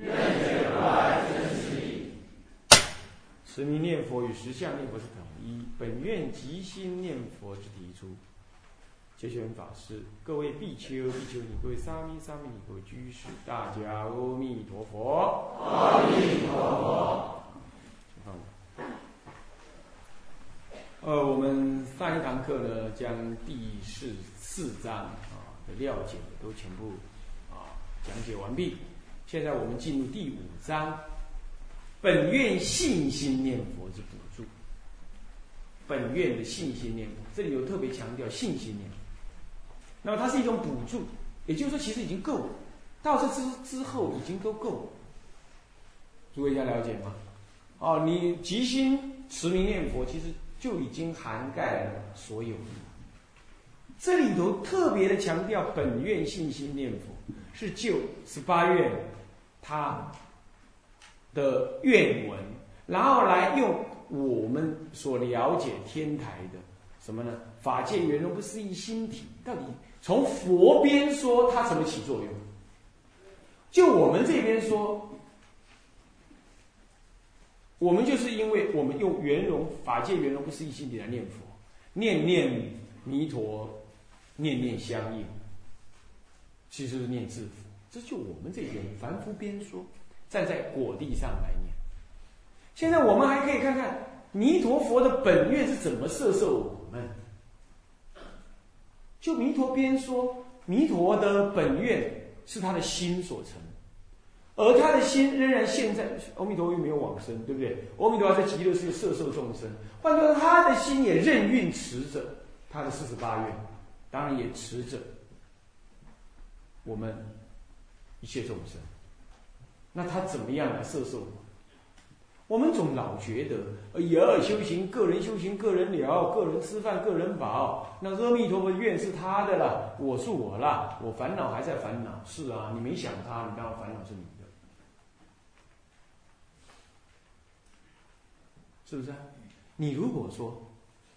愿解如来真实义。持名念佛与实相念佛是统一，本愿即心念佛之提出。结选法师，各位比丘、比丘尼，各位沙弥、沙弥尼，各位居士，大家阿弥陀佛。阿弥陀佛。呃，我们上一堂课呢，将第四四章啊的要解都全部啊讲解完毕。现在我们进入第五章，本愿信心念佛之补助。本愿的信心念佛，这里有特别强调信心念佛。那么它是一种补助，也就是说，其实已经够了。到这之之后，已经都够了。诸位要了解吗？哦，你即心持名念佛，其实就已经涵盖了所有。这里头特别的强调本愿信心念佛，是就十八愿他的愿文，然后来用我们所了解天台的什么呢？法界圆融不思议心体，到底从佛边说它怎么起作用？就我们这边说。我们就是因为我们用圆融法界圆融不思议心体来念佛，念念弥陀，念念相应，其实是念自佛。这就我们这边凡夫边说，站在果地上来念。现在我们还可以看看弥陀佛的本愿是怎么摄受我们。就弥陀边说，弥陀的本愿是他的心所成。而他的心仍然现在，阿弥陀又没有往生，对不对？阿弥陀在极乐世界摄受众生，换句话说，他的心也任运持着他的四十八愿，当然也持着我们一切众生。那他怎么样来摄受？我们总老觉得，以尔修行，个人修行，个人了，个人吃饭，个人饱。那阿弥陀佛愿是他的了，我是我了，我烦恼还在烦恼。是啊，你没想他，你当然烦恼是你的。是不是？你如果说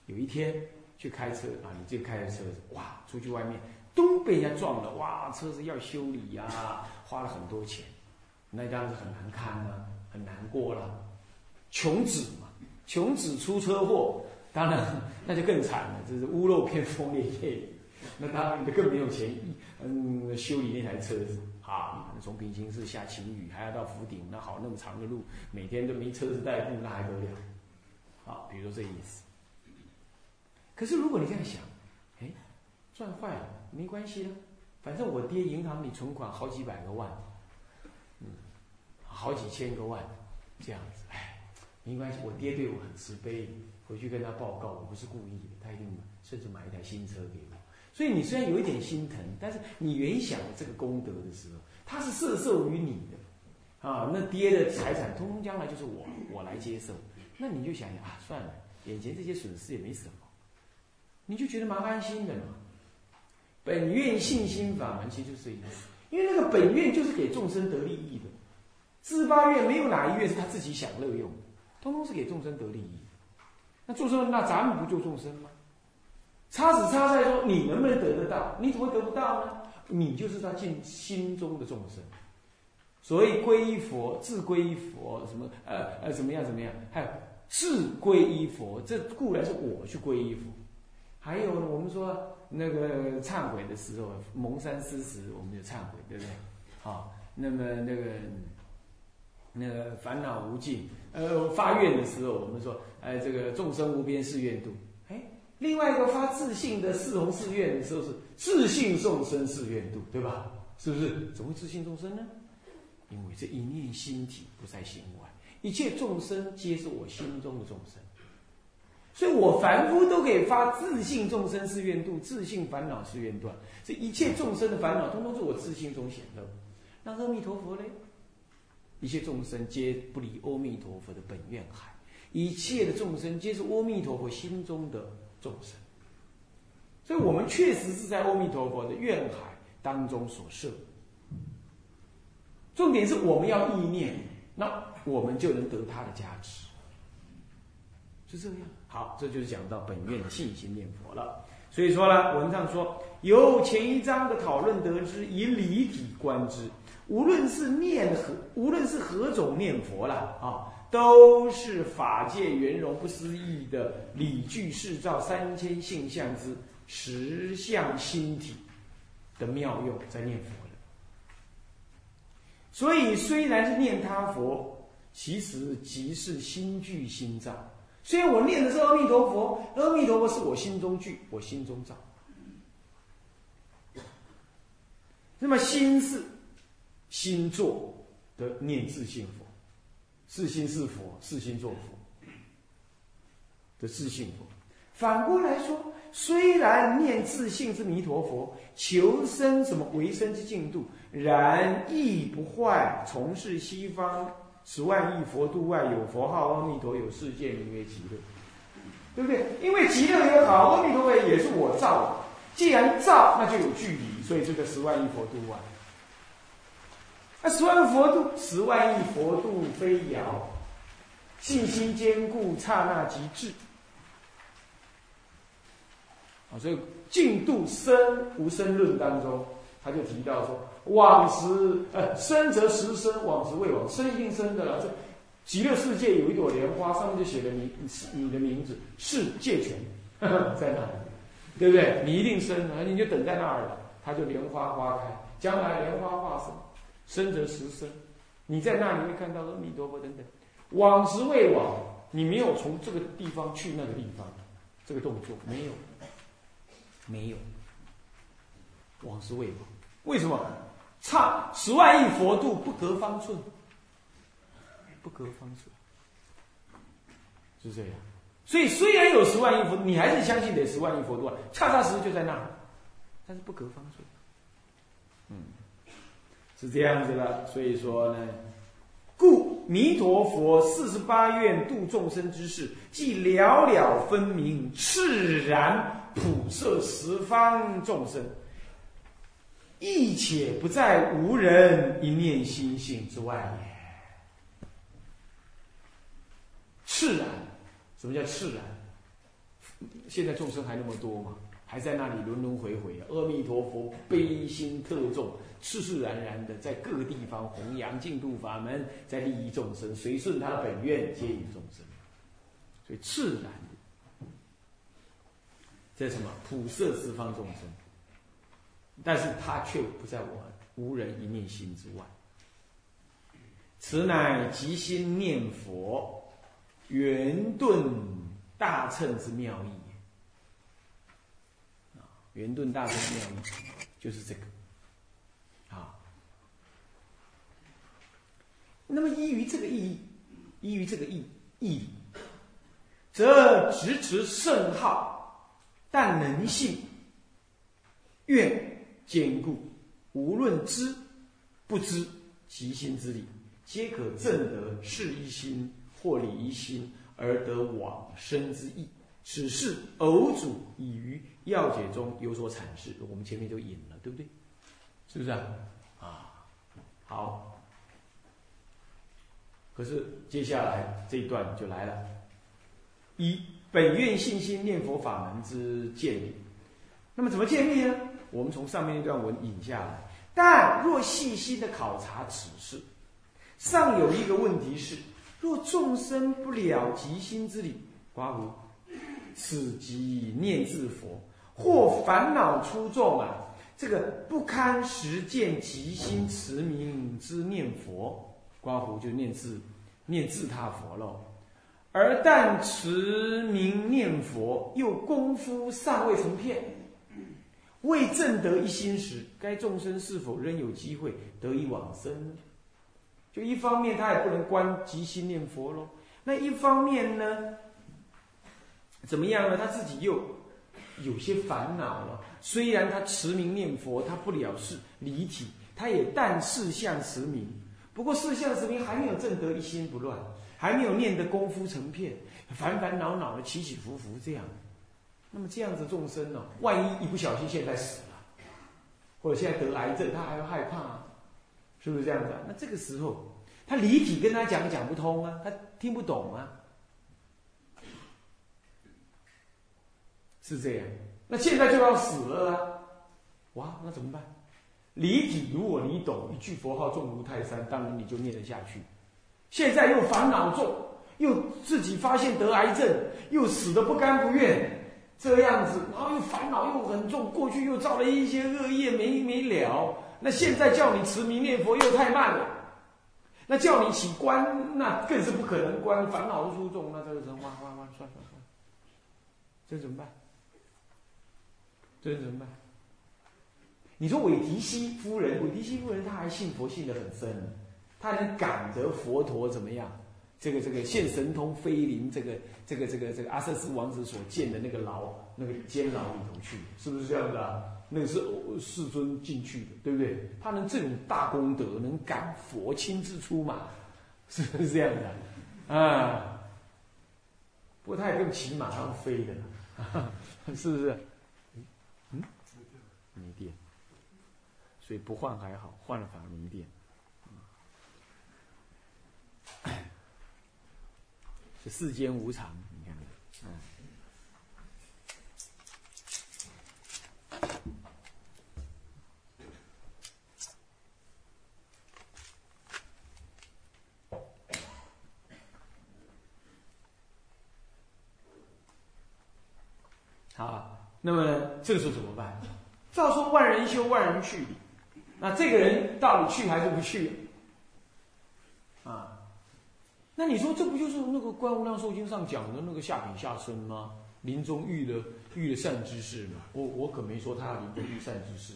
有一天去开车啊，你这开着车子哇，出去外面被人家撞了，哇，车子要修理呀，花了很多钱，那当然是很难堪啊，很难过了。穷子嘛，穷子出车祸，当然 那就更惨了，这是屋漏偏逢连夜雨，那当然就更没有钱，嗯，修理那台车子啊，从平行市下晴雨，还要到福鼎，那好那么长的路，每天都没车子代步，那还得了？啊，比如说这意思。可是如果你这样想，赚坏了没关系的，反正我爹银行里存款好几百个万，嗯，好几千个万，这样子，哎，没关系，我爹对我很慈悲，回去跟他报告，我不是故意的，他一定甚至买一台新车给我。所以你虽然有一点心疼，但是你原想这个功德的时候，他是摄受于你的，啊，那爹的财产通通将来就是我我来接受。那你就想想啊，算了，眼前这些损失也没什么，你就觉得蛮安心的嘛。本愿信心法门其实就是这意思，因为那个本愿就是给众生得利益的，自八愿没有哪一愿是他自己享乐用，通通是给众生得利益。那众生，那咱们不救众生吗？差只差在说你能不能得得到？你怎么会得不到呢？你就是他进心中的众生。所以皈依佛，自皈依佛，什么呃呃怎么样怎么样？还有自皈依佛，这固然是我去皈依佛。还有呢，我们说那个忏悔的时候，蒙山施食，我们就忏悔，对不对？好，那么那个那个烦恼无尽，呃发愿的时候，我们说哎这个众生无边誓愿度。哎，另外一个发自信的四弘誓愿的时候是自信众生誓愿度，对吧？是不是？怎么会自信众生呢？因为这一念心体不在心外，一切众生皆是我心中的众生，所以我凡夫都可以发自信众生是愿度，自信烦恼是愿断。这一切众生的烦恼，通通是我自信中显露。那阿弥陀佛嘞？一切众生皆不离阿弥陀佛的本愿海，一切的众生皆是阿弥陀佛心中的众生。所以我们确实是在阿弥陀佛的愿海当中所设。重点是我们要意念，那我们就能得他的加持，是这样。好，这就是讲到本愿信心念佛了。所以说呢，文上说，由前一章的讨论得知，以理体观之，无论是念何，无论是何种念佛了啊，都是法界圆融不思议的理具世照三千性相之实相心体的妙用，在念佛的。所以虽然是念他佛，其实即是心具心造。虽然我念的是阿弥陀佛，阿弥陀佛是我心中具，我心中造。那么心是心作的念自性佛，是心是佛，是心作佛的自性佛。反过来说，虽然念自性之弥陀佛，求生什么为生之净土，然亦不坏从事西方。十万亿佛度外有佛号阿弥陀，有世界名曰极乐，对不对？因为极乐也好，阿弥陀佛也是我造的。既然造，那就有距离，所以这个十万亿佛度外。那十万佛度，十万亿佛度非遥，信心坚固，刹那即至。啊，所以净度生无生论当中。他就提到说，往时呃生则实生，往时未往，生一定生的了。这极乐世界有一朵莲花，上面就写了你你的名字，是界权 在那里，对不对？你一定生，了你就等在那儿了，它就莲花花开，将来莲花化生，生则实生。你在那里会看到阿弥陀佛等等。往时未往，你没有从这个地方去那个地方，这个动作没有，没有。往时未往。为什么？差十万亿佛度不隔方寸，不隔方寸，是这样。所以虽然有十万亿佛，你还是相信得十万亿佛度啊，恰恰实就在那，但是不隔方寸。嗯，是这样子的。所以说呢，故弥陀佛四十八愿度众生之事，既了了分明，赤然普摄十方众生。亦且不在无人一念心性之外也。炽然，什么叫赤然？现在众生还那么多吗？还在那里轮轮回回！阿弥陀佛悲心特重，赤赤然然的在各地方弘扬净土法门，在利益众生，随顺他的本愿，接引众生。所以赤然的，这什么？普摄十方众生。但是他却不在我无人一念心之外。此乃即心念佛，圆顿大乘之妙义。啊，圆顿大乘妙义就是这个。啊，那么依于这个意义，依于这个意义，则直持圣号，但能信愿。坚固，无论知不知，其心之理，皆可证得是一心或理一心而得往生之意。此事偶主已于要解中有所阐释，我们前面就引了，对不对？是不是啊？啊，好。可是接下来这一段就来了，一本愿信心念佛法门之建立。那么怎么建立呢？我们从上面一段文引下来，但若细心的考察此事，尚有一个问题是：若众生不了极心之理，刮胡，此即念自佛，或烦恼出众啊，这个不堪实践极心持名之念佛，刮胡就念自念自他佛喽。而但持名念佛，又功夫尚未成片。未正得一心时，该众生是否仍有机会得以往生呢？就一方面，他也不能观即心念佛喽。那一方面呢，怎么样呢？他自己又有些烦恼了。虽然他持名念佛，他不了事离体，他也但事相持名，不过四相持名还没有正得一心不乱，还没有念得功夫成片，烦烦恼恼的起起伏伏这样。那么这样子众生呢，万一一不小心现在死了，或者现在得癌症，他还要害怕，啊，是不是这样子？那这个时候，他离体跟他讲讲不通啊，他听不懂啊，是这样。那现在就要死了啊，哇，那怎么办？离体如果你懂，一句佛号重如泰山，当然你就念得下去。现在又烦恼重，又自己发现得癌症，又死的不甘不愿。这样子，然后又烦恼又很重，过去又造了一些恶业没没了。那现在叫你持名念佛又太慢了，那叫你起观，那更是不可能观，烦恼都出众，那这个人哇哇哇，算算算，这怎么办？这怎么办？你说韦提希夫人，韦提希夫人她还信佛信的很深，她能感得佛陀怎么样？这个这个现神通飞临这个这个这个这个阿瑟斯王子所建的那个牢那个监牢里头去，是不是这样子啊？那个是世尊进去的，对不对？他能这种大功德，能感佛亲自出马，是不是这样的？啊，不过他也跟骑马上飞的，是不是？嗯，没电，所以不换还好，换了反而没电。是世间无常，你看嗯。好，那么这个时候怎么办？照说万人修，万人去，那这个人到底去还是不去？啊？那你说这不就是那个《观无量寿经》上讲的那个下品下生吗？临终遇的遇的善知识吗？我我可没说他要临终遇善知识，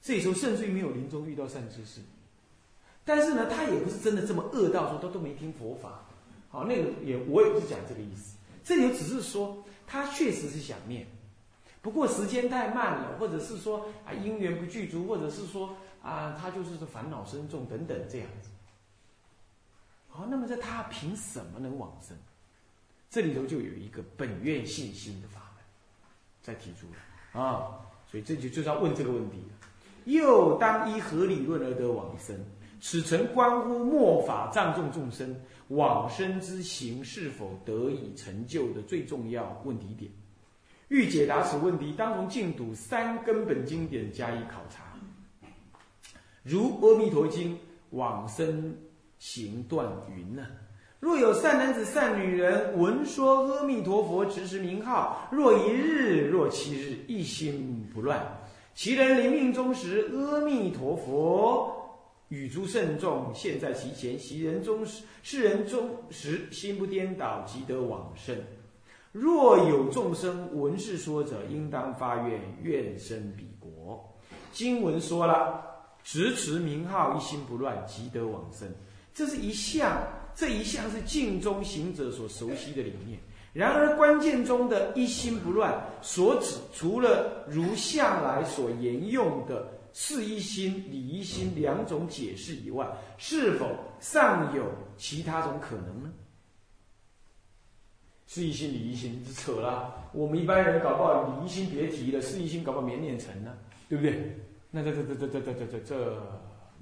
这时候甚至于没有临终遇到善知识。但是呢，他也不是真的这么恶到说他都没听佛法。好，那个也我也不是讲这个意思，这里只是说他确实是想念，不过时间太慢了，或者是说啊因缘不具足，或者是说啊他就是烦恼深重等等这样子。好，那么在他凭什么能往生？这里头就有一个本愿信心的法门，在提出了啊，所以这就就是要问这个问题又当依何理论而得往生？此诚关乎末法藏众众生往生之行是否得以成就的最重要问题点。欲解答此问题，当从净土三根本经典加以考察，如《阿弥陀经》往生。行断云呢？若有善男子、善女人闻说阿弥陀佛持持名号，若一日、若七日，一心不乱。其人临命终时，阿弥陀佛与诸圣众现在其前，其人终时，世人终时心不颠倒，即得往生。若有众生闻是说者，应当发愿，愿生彼国。经文说了，持持名号，一心不乱，即得往生。这是一项，这一项是静中行者所熟悉的理念。然而关键中的一心不乱所指，除了如向来所沿用的事一心、理一心两种解释以外，是否尚有其他种可能呢？事一心、理一心是扯了。我们一般人搞不好理一心别提了，事一心搞不好没念成呢，对不对？那这这这这这这这这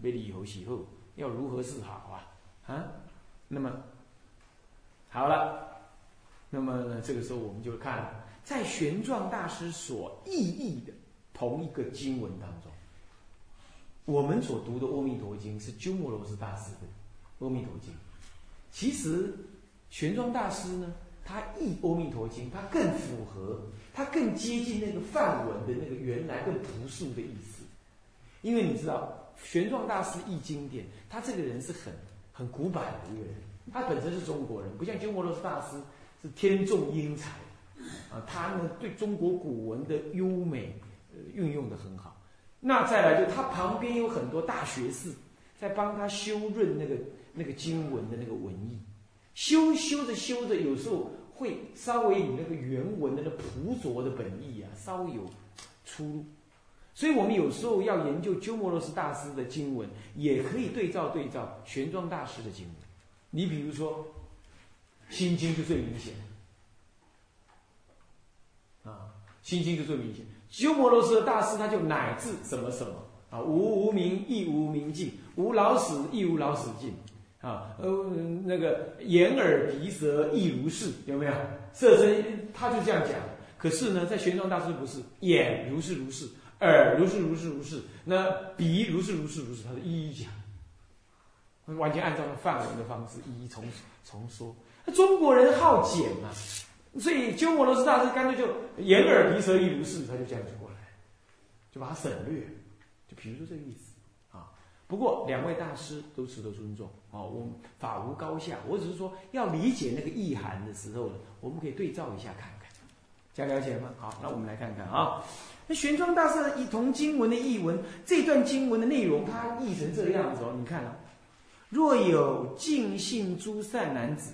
没理由喜后。要如何是好啊？啊，那么好了，那么呢？这个时候我们就看，在玄奘大师所译译的同一个经文当中，我们所读的《阿弥陀经》是鸠摩罗什大师的《阿弥陀经》。其实玄奘大师呢，他译《阿弥陀经》，他更符合，他更接近那个梵文的那个原来更朴素的意思，因为你知道。玄奘大师译经典，他这个人是很很古板的一个人。他本身是中国人，不像鸠摩罗什大师是天纵英才啊。他呢对中国古文的优美呃运用的很好。那再来就他旁边有很多大学士在帮他修润那个那个经文的那个文意，修修着修着，有时候会稍微与那个原文的那朴拙的本意啊稍微有出入。所以我们有时候要研究鸠摩罗什大师的经文，也可以对照对照玄奘大师的经文。你比如说，《心经》就最明显，啊，《心经》就最明显。鸠摩罗什大师他就乃至什么什么啊，无无明亦无明尽，无老死亦无老死尽，啊，呃，那个眼耳鼻舌亦如是，有没有？色身他就这样讲。可是呢，在玄奘大师不是眼如是如是。耳如是如是如是，那鼻如是如是如是，他是一一讲，完全按照那范文的方式一一重重说。中国人好简嘛，所以鸠摩罗什大师干脆就眼耳鼻舌亦如是，他就这样子过来，就把它省略。就比如说这个意思啊。不过两位大师都值得尊重啊。我们法无高下，我只是说要理解那个意涵的时候呢，我们可以对照一下看看，这样了解吗？好，那我们来看看啊。那玄奘大师一同经文的译文，这段经文的内容，他译成这个样子哦。你看啊，若有尽信诸善男子，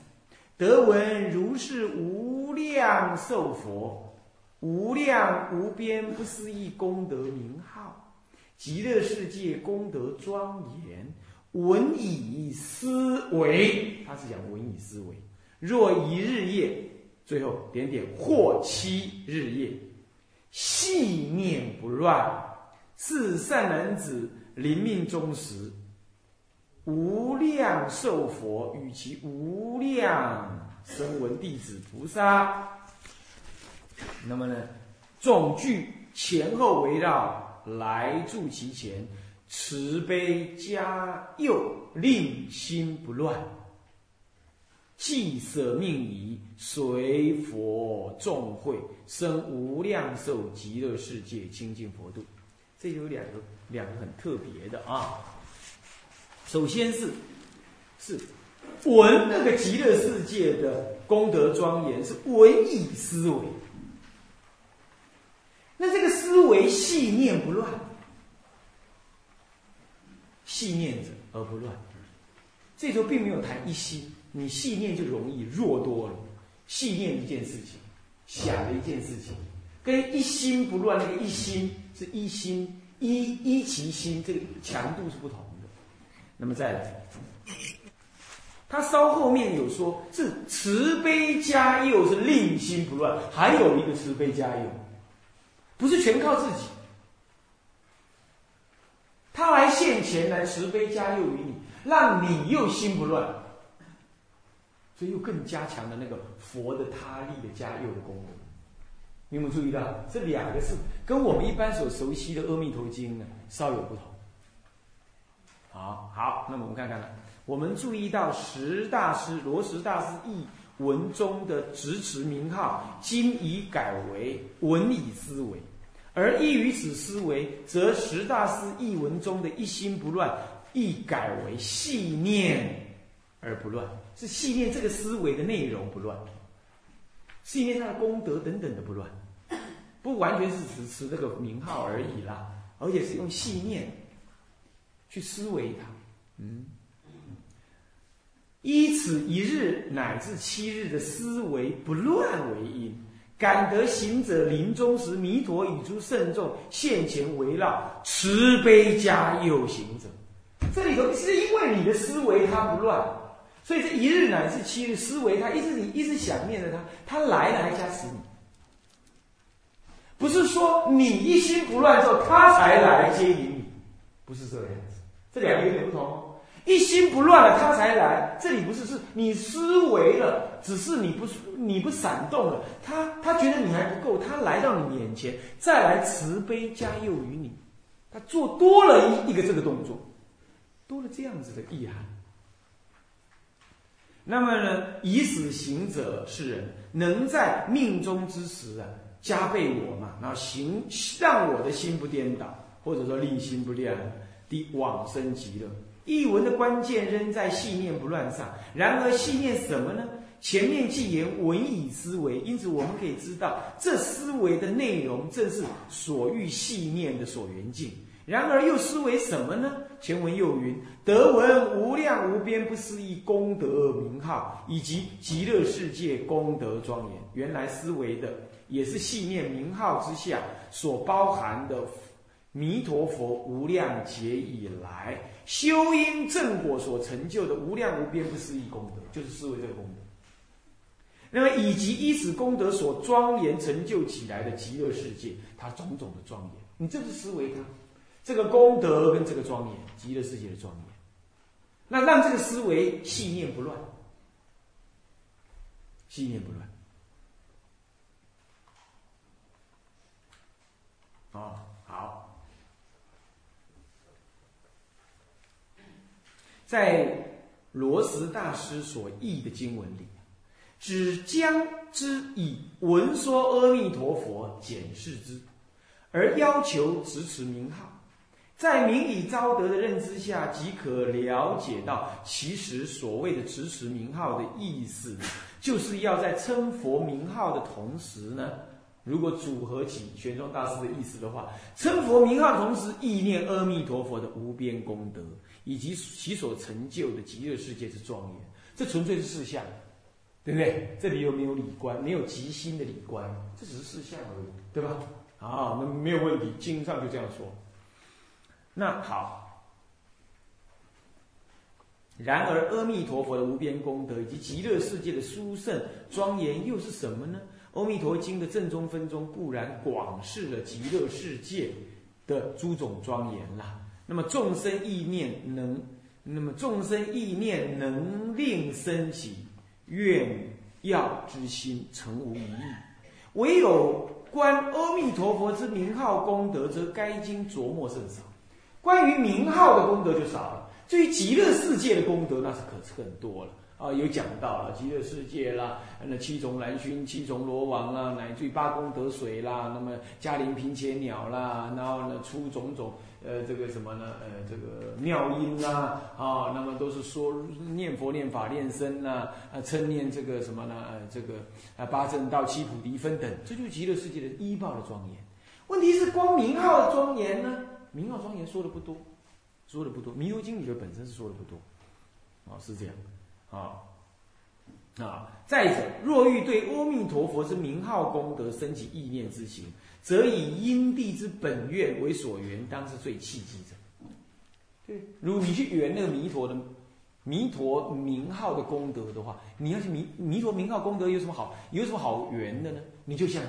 得闻如是无量寿佛，无量无边不思议功德名号，极乐世界功德庄严，闻以思维，他是讲闻以思维。若一日夜，最后点点或七日夜。细念不乱，是善男子临命终时，无量寿佛与其无量声闻弟子菩萨，那么呢，总句前后围绕来住其前，慈悲加佑，令心不乱。既舍命矣，随佛众会，生无量寿极乐世界清净佛度。这有两个两个很特别的啊。首先是是闻那个极乐世界的功德庄严，是闻以思维。那这个思维细念不乱，细念着而不乱。这时候并没有谈一心。你细念就容易弱多了，细念一件事情，想的一件事情，跟一心不乱那个一心是一心一一其心，这个强度是不同的。那么再来，他稍后面有说是慈悲加佑是令心不乱，还有一个慈悲加佑，不是全靠自己，他来现前来慈悲加佑于你，让你又心不乱。所以又更加强了那个佛的他力的加佑的功能。你有没有注意到这两个是跟我们一般所熟悉的《阿弥陀经》呢稍有不同？好，好，那么我们看看了，我们注意到十大师罗什大师译文中的直持名号，今已改为文以思维，而依于此思维，则十大师译文中的一心不乱，亦改为细念而不乱。是细念这个思维的内容不乱，细念它的功德等等的不乱，不完全是只持这个名号而已啦，而且是用细念去思维它，嗯，依此一日乃至七日的思维不乱为因，感得行者临终时，弥陀与诸圣众现前围绕，慈悲加佑行者。这里头是因为你的思维它不乱。所以这一日乃至七日思维他，一直你一直想念着他，他来来加持你，不是说你一心不乱之后他才来接引你，不是这个样子，这两个有点不同。一心不乱了他才来，这里不是是你思维了，只是你不你不闪动了，他他觉得你还不够，他来到你眼前再来慈悲加佑于你，他做多了一一个这个动作，多了这样子的意涵。那么呢，以死行者是人，能在命中之时啊，加倍我嘛，然后行让我的心不颠倒，或者说令心不乱的往生极乐。译文的关键仍在细念不乱上。然而细念什么呢？前面既言文以思维，因此我们可以知道，这思维的内容正是所欲细念的所缘境。然而又思维什么呢？前文又云：德闻无量无边不思议功德名号，以及极乐世界功德庄严。原来思维的也是信念名号之下所包含的弥陀佛无量劫以来修因正果所成就的无量无边不思议功德，就是思维这个功德。那么以及依此功德所庄严成就起来的极乐世界，它种种的庄严，你这是思维它这个功德跟这个庄严，极乐世界的庄严。那让这个思维细念不乱，细念不乱。哦，好，在罗什大师所译的经文里，只将之以闻说阿弥陀佛检视之，而要求持持名号。在名以昭德的认知下，即可了解到，其实所谓的持持名号的意思，就是要在称佛名号的同时呢，如果组合起玄奘大师的意思的话，称佛名号同时，意念阿弥陀佛的无边功德，以及其所成就的极乐世界之庄严，这纯粹是事项，对不对？这里又没有理观，没有极心的理观，这只是事项而已，对吧？啊，那没有问题，经上就这样说。那好，然而阿弥陀佛的无边功德以及极乐世界的殊胜庄严又是什么呢？《阿弥陀经》的正中分中固然广示了极乐世界的诸种庄严啦。那么众生意念能，那么众生意念能令生起愿要之心，诚无一义。唯有观阿弥陀佛之名号功德，则该经琢磨甚少。关于名号的功德就少了，至于极乐世界的功德那是可是很多了啊！有讲到了极乐世界啦，那七重蓝薰、七重罗网啦，乃至于八功德水啦，那么嘉陵频伽鸟啦，然后呢出种种呃这个什么呢呃这个妙音啦啊，那么都是说念佛、念法、念身呐啊，称念这个什么呢呃这个啊八正道、七菩提分等，这就是极乐世界的依报的庄严。问题是光明号的庄严呢？名号庄严说的不多，说的不多。弥陀经里头本身是说的不多，啊，是这样，啊，啊。再者，若欲对阿弥陀佛之名号功德升起意念之行，则以因地之本愿为所缘，当是最契机者。对，如你去圆那个弥陀的弥陀名号的功德的话，你要去弥弥陀名号功德有什么好？有什么好圆的呢？你就像。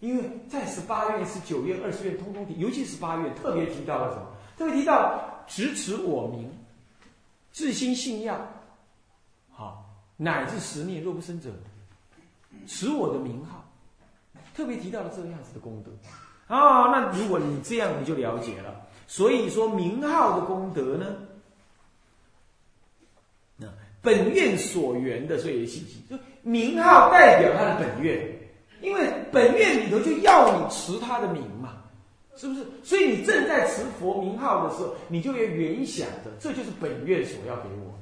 因为在十八愿、十九愿、二十愿，通通提，尤其是八愿特别提到了什么？特别提到执持我名，自心信要，好，乃至十念若不生者，持我的名号，特别提到了这个样子的功德啊。那如果你这样，你就了解了。所以说名号的功德呢，那本愿所缘的这些信息，就名号代表他的本愿。因为本愿里头就要你持他的名嘛，是不是？所以你正在持佛名号的时候，你就要原想着，这就是本愿所要给我。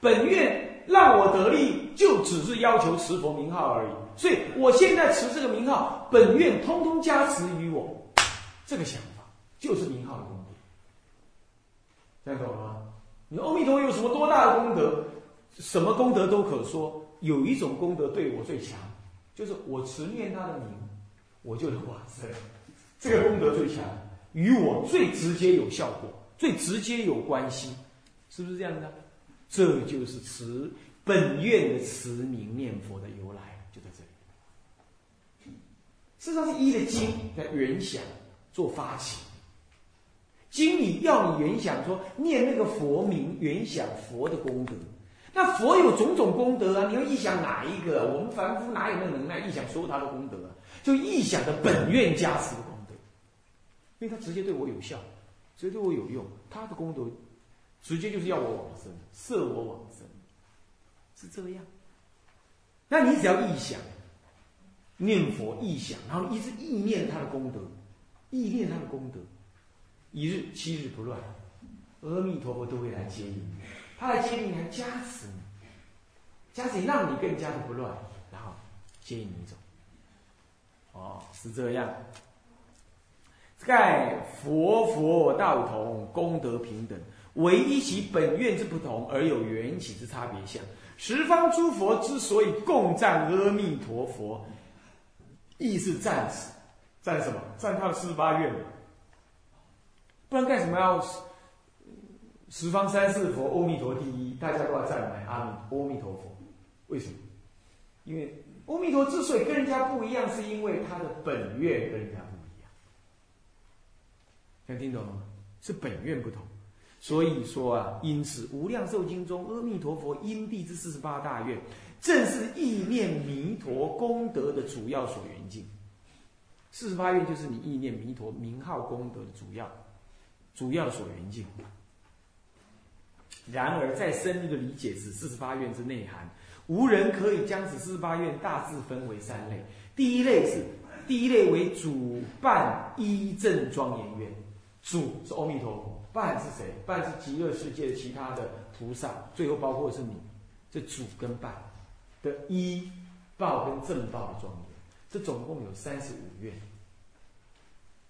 本愿让我得利，就只是要求持佛名号而已。所以我现在持这个名号，本愿通通加持于我。这个想法就是名号的功德。这样懂了吗？你阿弥陀有什么多大的功德？什么功德都可说，有一种功德对我最强。就是我持念他的名，我就能往生。这个功德最强，与我最直接有效果，最直接有关系，是不是这样的？这就是持本愿的持名念佛的由来，就在这里。事实上是一的经在原想做发起，经里要你原想说念那个佛名，原想佛的功德。那佛有种种功德啊，你要臆想哪一个？我们凡夫哪有那能耐臆想所有他的功德啊？就臆想的本愿加持的功德，因为他直接对我有效，直接对我有用，他的功德直接就是要我往生，摄我往生，是这样。那你只要臆想念佛，臆想，然后一直意念他的功德，意念他的功德，一日七日不乱，阿弥陀佛都会来接你。他来接引，还加持你，加持，让你更加的不乱，然后接引你走。哦，是这样。盖佛佛道同，功德平等，唯一其本愿之不同，而有缘起之差别相。十方诸佛之所以共赞阿弥陀佛，亦是赞此，赞什么？赞他的四十八愿。不然干什么要十方三世佛，阿弥陀第一，大家都要赞美阿弥阿弥陀佛？为什么？因为阿弥陀之所以跟人家不一样，是因为他的本愿跟人家不一样。能听懂了吗？是本愿不同。所以说啊，因此《无量寿经》中，阿弥陀佛因地之四十八大愿，正是意念弥陀功德的主要所缘境。四十八愿就是你意念弥陀名号功德的主要、主要所缘境。然而，再深一个理解此四十八愿之内涵，无人可以将此四十八愿大致分为三类。第一类是，第一类为主办一正庄严愿，主是阿弥陀佛。伴是谁？伴是极乐世界的其他的菩萨，最后包括是你，这主跟伴的依报跟正报的庄严，这总共有三十五愿，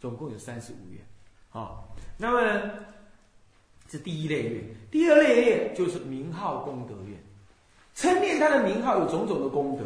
总共有三十五愿，好，那么是第一类愿，第二类愿就是名号功德愿，称念他的名号有种种的功德，